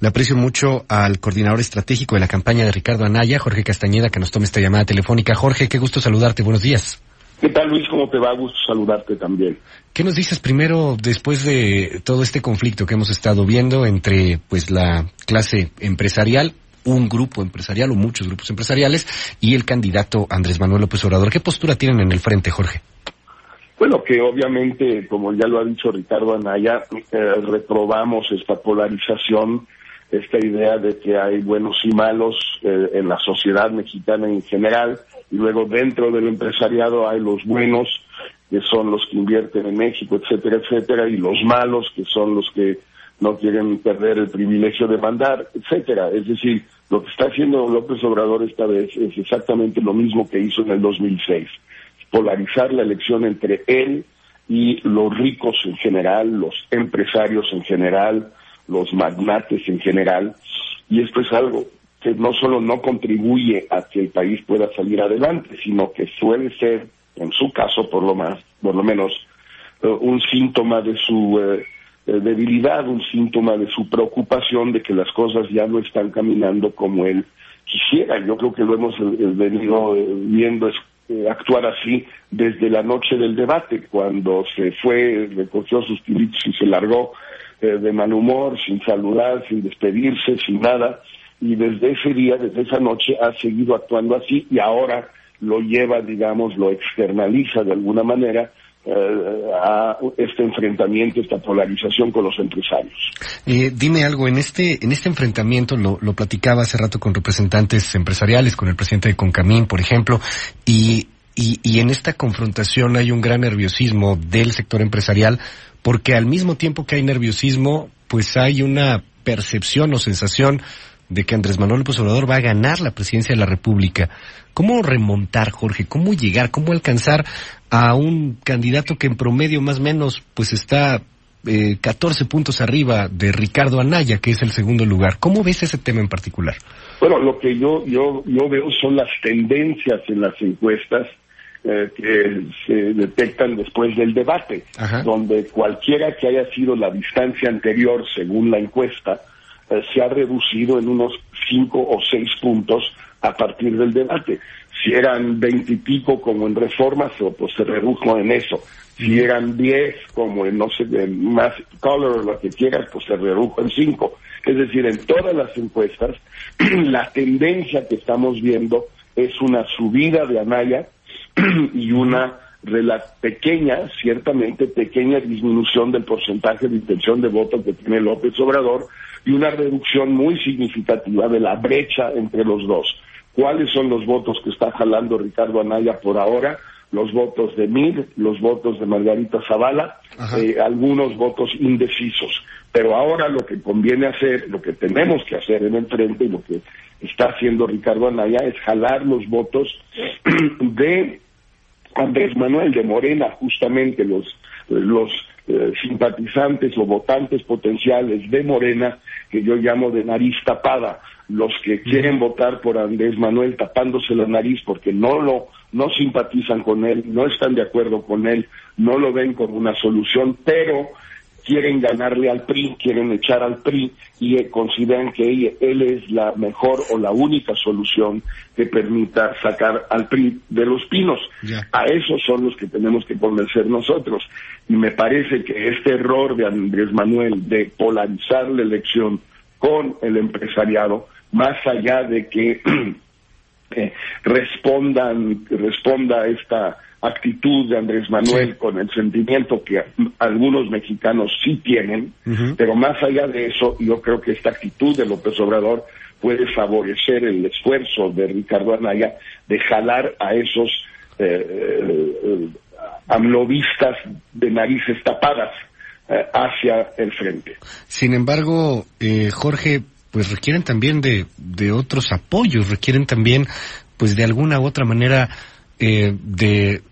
Le aprecio mucho al coordinador estratégico de la campaña de Ricardo Anaya, Jorge Castañeda, que nos tome esta llamada telefónica. Jorge, qué gusto saludarte. Buenos días. ¿Qué tal, Luis? ¿Cómo te va? Gusto saludarte también. ¿Qué nos dices primero después de todo este conflicto que hemos estado viendo entre pues la clase empresarial, un grupo empresarial o muchos grupos empresariales y el candidato Andrés Manuel López Obrador? ¿Qué postura tienen en el frente, Jorge? Bueno, que obviamente, como ya lo ha dicho Ricardo Anaya, eh, reprobamos esta polarización esta idea de que hay buenos y malos eh, en la sociedad mexicana en general, y luego dentro del empresariado hay los buenos, que son los que invierten en México, etcétera, etcétera, y los malos, que son los que no quieren perder el privilegio de mandar, etcétera. Es decir, lo que está haciendo López Obrador esta vez es exactamente lo mismo que hizo en el 2006, polarizar la elección entre él y los ricos en general, los empresarios en general, los magnates en general, y esto es algo que no solo no contribuye a que el país pueda salir adelante, sino que suele ser, en su caso por lo más, por lo menos, eh, un síntoma de su eh, eh, debilidad, un síntoma de su preocupación de que las cosas ya no están caminando como él quisiera. Yo creo que lo hemos venido viendo actuar así desde la noche del debate, cuando se fue, recogió sus tiritos y se largó eh, de mal humor, sin saludar, sin despedirse, sin nada. Y desde ese día, desde esa noche, ha seguido actuando así y ahora lo lleva, digamos, lo externaliza de alguna manera eh, a este enfrentamiento, esta polarización con los empresarios. Eh, dime algo, en este, en este enfrentamiento lo, lo platicaba hace rato con representantes empresariales, con el presidente de Concamín, por ejemplo, y, y, y en esta confrontación hay un gran nerviosismo del sector empresarial porque al mismo tiempo que hay nerviosismo, pues hay una percepción o sensación de que Andrés Manuel López Obrador va a ganar la presidencia de la República. ¿Cómo remontar, Jorge? ¿Cómo llegar? ¿Cómo alcanzar a un candidato que en promedio más o menos pues está eh, 14 puntos arriba de Ricardo Anaya, que es el segundo lugar? ¿Cómo ves ese tema en particular? Bueno, lo que yo, yo, yo veo son las tendencias en las encuestas eh, que se detectan después del debate, donde cualquiera que haya sido la distancia anterior, según la encuesta, eh, se ha reducido en unos cinco o seis puntos a partir del debate. Si eran veintipico como en reformas, pues se redujo en eso. Si eran diez como en, no sé, en más color o lo que quieras, pues se redujo en cinco. Es decir, en todas las encuestas, la tendencia que estamos viendo es una subida de Anaya, y una pequeña, ciertamente pequeña disminución del porcentaje de intención de voto que tiene López Obrador y una reducción muy significativa de la brecha entre los dos. ¿Cuáles son los votos que está jalando Ricardo Anaya por ahora? Los votos de Mir, los votos de Margarita Zavala, eh, algunos votos indecisos. Pero ahora lo que conviene hacer, lo que tenemos que hacer en el frente y lo que está haciendo Ricardo Anaya es jalar los votos de Andrés Manuel de Morena, justamente los, los eh, simpatizantes o votantes potenciales de Morena, que yo llamo de nariz tapada, los que quieren votar por Andrés Manuel tapándose la nariz porque no lo no simpatizan con él, no están de acuerdo con él, no lo ven como una solución, pero quieren ganarle al PRI, quieren echar al PRI y eh, consideran que él, es la mejor o la única solución que permita sacar al PRI de los pinos. A esos son los que tenemos que convencer nosotros. Y me parece que este error de Andrés Manuel de polarizar la elección con el empresariado, más allá de que eh, respondan, responda esta actitud de Andrés Manuel con el sentimiento que algunos mexicanos sí tienen, pero más allá de eso, yo creo que esta actitud de López Obrador puede favorecer el esfuerzo de Ricardo Anaya de jalar a esos eh, eh amlovistas de narices tapadas eh, hacia el frente. Sin embargo, eh, Jorge, pues requieren también de, de otros apoyos, requieren también, pues de alguna u otra manera, eh, de,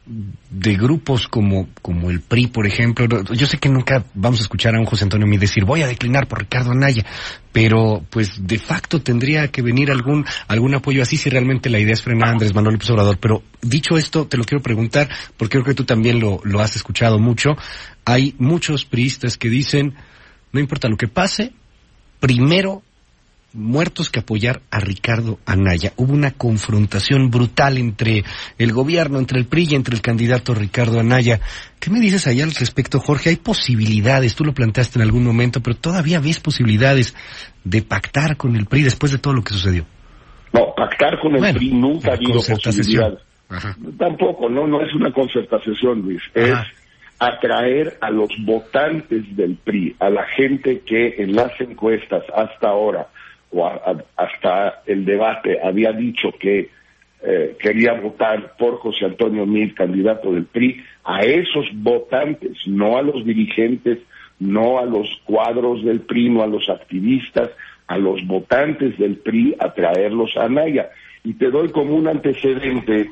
de grupos como, como el PRI, por ejemplo. Yo sé que nunca vamos a escuchar a un José Antonio Mí decir voy a declinar por Ricardo Anaya, pero pues de facto tendría que venir algún, algún apoyo así si realmente la idea es frenar a Andrés Manuel López Obrador. Pero dicho esto, te lo quiero preguntar, porque creo que tú también lo, lo has escuchado mucho. Hay muchos priistas que dicen, no importa lo que pase, primero muertos que apoyar a Ricardo Anaya. Hubo una confrontación brutal entre el gobierno, entre el PRI y entre el candidato Ricardo Anaya. ¿Qué me dices allá al respecto, Jorge? Hay posibilidades, tú lo planteaste en algún momento, pero todavía ves posibilidades de pactar con el PRI después de todo lo que sucedió. No, pactar con el PRI nunca ha habido posibilidad. Tampoco, no, no es una concertación, Luis. Es atraer a los votantes del PRI, a la gente que en las encuestas hasta ahora o hasta el debate había dicho que eh, quería votar por José Antonio Mil, candidato del PRI, a esos votantes, no a los dirigentes, no a los cuadros del PRI, no a los activistas, a los votantes del PRI, a traerlos a Anaya. Y te doy como un antecedente,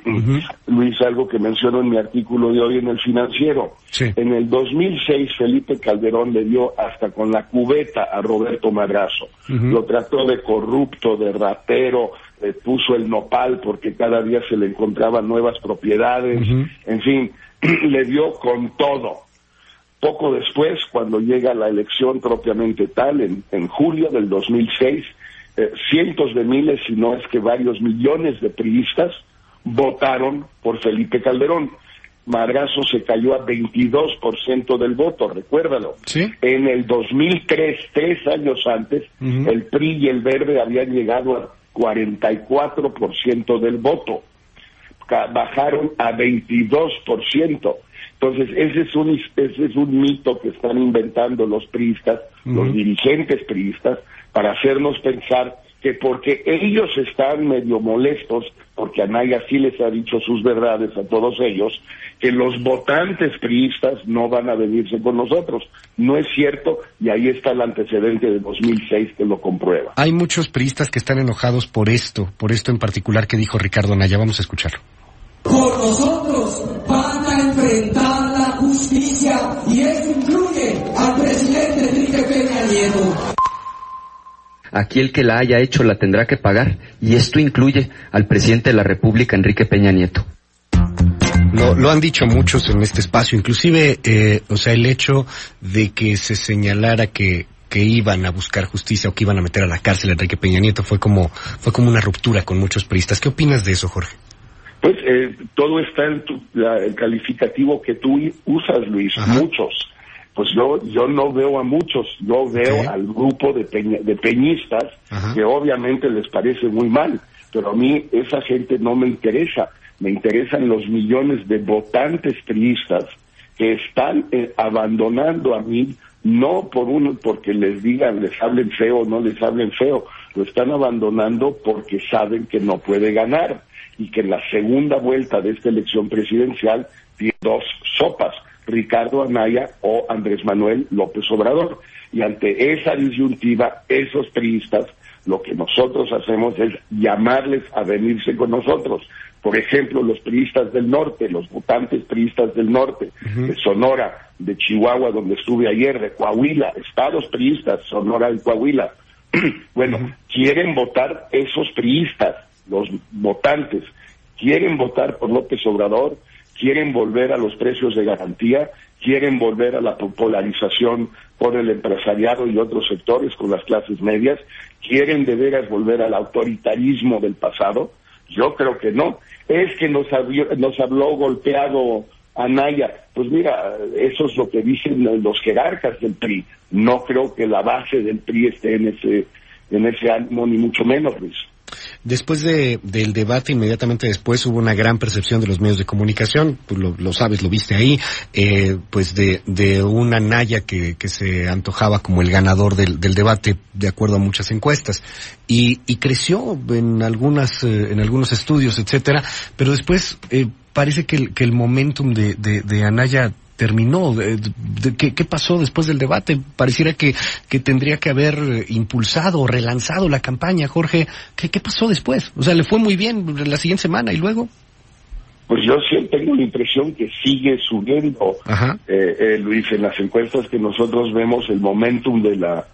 Luis, algo que menciono en mi artículo de hoy en el financiero. En el 2006 Felipe Calderón le dio hasta con la cubeta a Roberto Madrazo. Lo trató de corrupto, de ratero, le puso el nopal porque cada día se le encontraban nuevas propiedades, en fin, le dio con todo. Poco después, cuando llega la elección propiamente tal, en, en julio del 2006, eh, cientos de miles, si no es que varios millones de priistas votaron por Felipe Calderón. Madrazo se cayó a 22% del voto, recuérdalo. En el 2003, tres años antes, el PRI y el Verde habían llegado a 44% del voto. Bajaron a 22%. Entonces, ese es un, ese es un mito que están inventando los priistas, los dirigentes priistas, para hacernos pensar que porque ellos están medio molestos, porque Anaya sí les ha dicho sus verdades a todos ellos, que los votantes priistas no van a venirse con nosotros. No es cierto y ahí está el antecedente de 2006 que lo comprueba. Hay muchos priistas que están enojados por esto, por esto en particular que dijo Ricardo Anaya. Vamos a escucharlo. Por nosotros van a enfrentar la justicia y eso Aquí el que la haya hecho la tendrá que pagar y esto incluye al presidente de la República, Enrique Peña Nieto. Lo, han dicho muchos en este espacio, inclusive, eh, o sea, el hecho de que se señalara que, que iban a buscar justicia o que iban a meter a la cárcel a Enrique Peña Nieto fue como, fue como una ruptura con muchos periodistas. ¿Qué opinas de eso, Jorge? Pues eh, todo está en el calificativo que tú usas, Luis, muchos pues yo yo no veo a muchos, yo veo al grupo de, de peñistas que obviamente les parece muy mal, pero a mí esa gente no me interesa, me interesan los millones de votantes priistas que están eh, abandonando a mí no por uno porque les digan, les hablen feo o no les hablen feo, lo están abandonando porque saben que no puede ganar y que en la segunda vuelta de esta elección presidencial tiene dos sopas Ricardo Anaya o Andrés Manuel López Obrador. Y ante esa disyuntiva, esos priistas, lo que nosotros hacemos es llamarles a venirse con nosotros. Por ejemplo, los priistas del norte, los votantes priistas del norte, de Sonora, de Chihuahua, donde estuve ayer, de Coahuila, estados priistas, Sonora y Coahuila. bueno, quieren votar esos priistas, los votantes, quieren votar por López Obrador, quieren volver a los precios de garantía, quieren volver a la polarización por el empresariado y otros sectores con las clases medias, quieren de veras volver al autoritarismo del pasado. Yo creo que no. Es que nos, nos habló golpeado Anaya. Pues mira, eso es lo que dicen los jerarcas del PRI. No creo que la base del PRI esté en ese, en ese ánimo, ni mucho menos, Luis. Después de, del debate, inmediatamente después hubo una gran percepción de los medios de comunicación, tú lo, sabes, lo viste ahí, eh, pues de, de una Naya que, que se antojaba como el ganador del, del debate, de acuerdo a muchas encuestas. Y, y creció en algunas, eh, en algunos estudios, etcétera, pero después, eh, parece que el, que el momentum de, de, de Anaya terminó? ¿Qué, pasó después del debate? Pareciera que, que tendría que haber impulsado o relanzado la campaña, Jorge. ¿Qué, ¿Qué pasó después? O sea, le fue muy bien la siguiente semana y luego. Pues yo siempre tengo la impresión que sigue subiendo, eh, eh, Luis, en las encuestas que nosotros vemos el momentum de la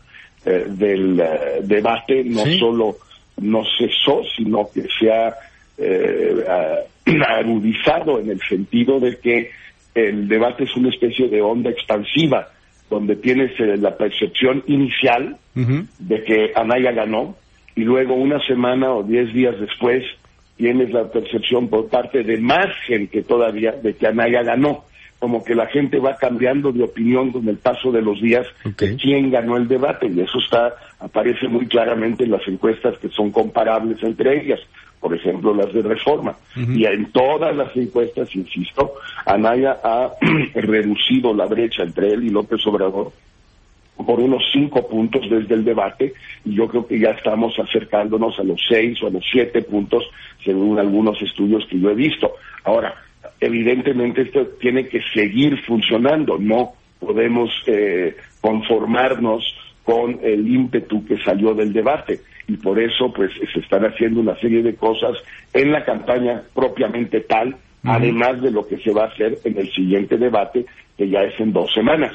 eh, del debate no solo no cesó, sino que se ha agudizado en el sentido de que el debate es una especie de onda expansiva, donde tienes eh, la percepción inicial de que Anaya ganó, y luego una semana o diez días después tienes la percepción por parte de más gente todavía de que Anaya ganó como que la gente va cambiando de opinión con el paso de los días de quién ganó el debate y eso está aparece muy claramente en las encuestas que son comparables entre ellas, por ejemplo las de Reforma. Y en todas las encuestas, insisto, Anaya ha reducido la brecha entre él y López Obrador por unos cinco puntos desde el debate y yo creo que ya estamos acercándonos a los seis o a los siete puntos según algunos estudios que yo he visto. Ahora, evidentemente esto tiene que seguir funcionando, no podemos eh, conformarnos con el ímpetu que salió del debate. Y por eso pues se están haciendo una serie de cosas en la campaña propiamente tal, además de lo que se va a hacer en el siguiente debate que ya es en dos semanas.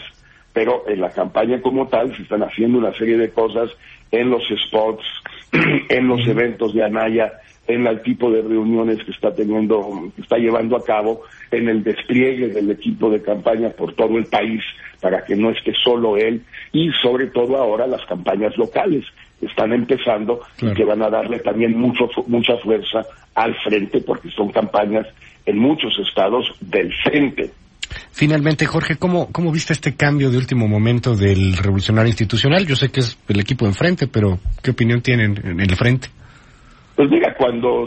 Pero en la campaña como tal se están haciendo una serie de cosas en los spots, en los eventos de Anaya, en el tipo de reuniones que está teniendo, que está llevando a cabo, en el despliegue del equipo de campaña por todo el país para que no esté solo él y sobre todo ahora las campañas locales están empezando y que van a darle también mucho, mucha fuerza al frente porque son campañas en muchos estados del frente. Finalmente, Jorge, ¿cómo, ¿cómo viste este cambio de último momento del revolucionario institucional? Yo sé que es el equipo de enfrente, pero ¿qué opinión tienen en el frente? Pues mira, cuando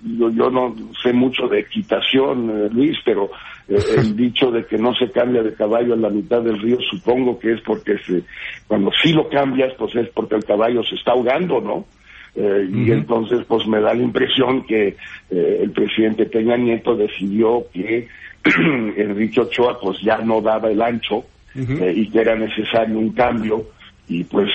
yo, no sé mucho de equitación, eh, Luis, pero eh, el dicho de que no se cambia de caballo en la mitad del río, supongo que es porque se, cuando sí lo cambias, pues es porque el caballo se está ahogando, ¿no? Eh, y entonces, pues me da la impresión que el presidente Peña Nieto decidió que Enrique Ochoa, pues ya no daba el ancho y que era necesario un cambio y pues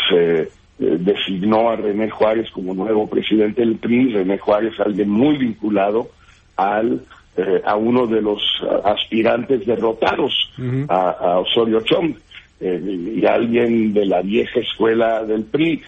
eh, designó a René Juárez como nuevo presidente del PRI, René Juárez alguien muy vinculado al eh, a uno de los aspirantes derrotados, a, Osorio Chong, eh, y alguien de la vieja escuela del PRI,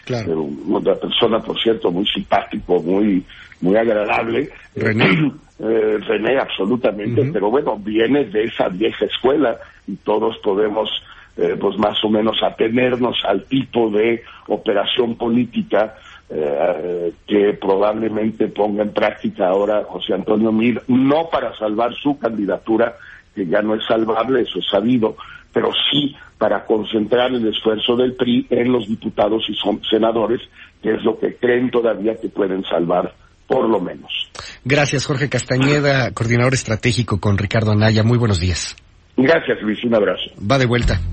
una persona, por cierto, muy simpático, muy muy agradable. René. René, absolutamente, pero bueno, viene de esa vieja escuela y todos podemos eh, pues más o menos atenernos al tipo de operación política eh, que probablemente ponga en práctica ahora José Antonio Mir, no para salvar su candidatura, que ya no es salvable, eso es sabido, pero sí para concentrar el esfuerzo del PRI en los diputados y son senadores, que es lo que creen todavía que pueden salvar, por lo menos. Gracias, Jorge Castañeda, coordinador estratégico con Ricardo Anaya. Muy buenos días. Gracias, Luis. Un abrazo. Va de vuelta.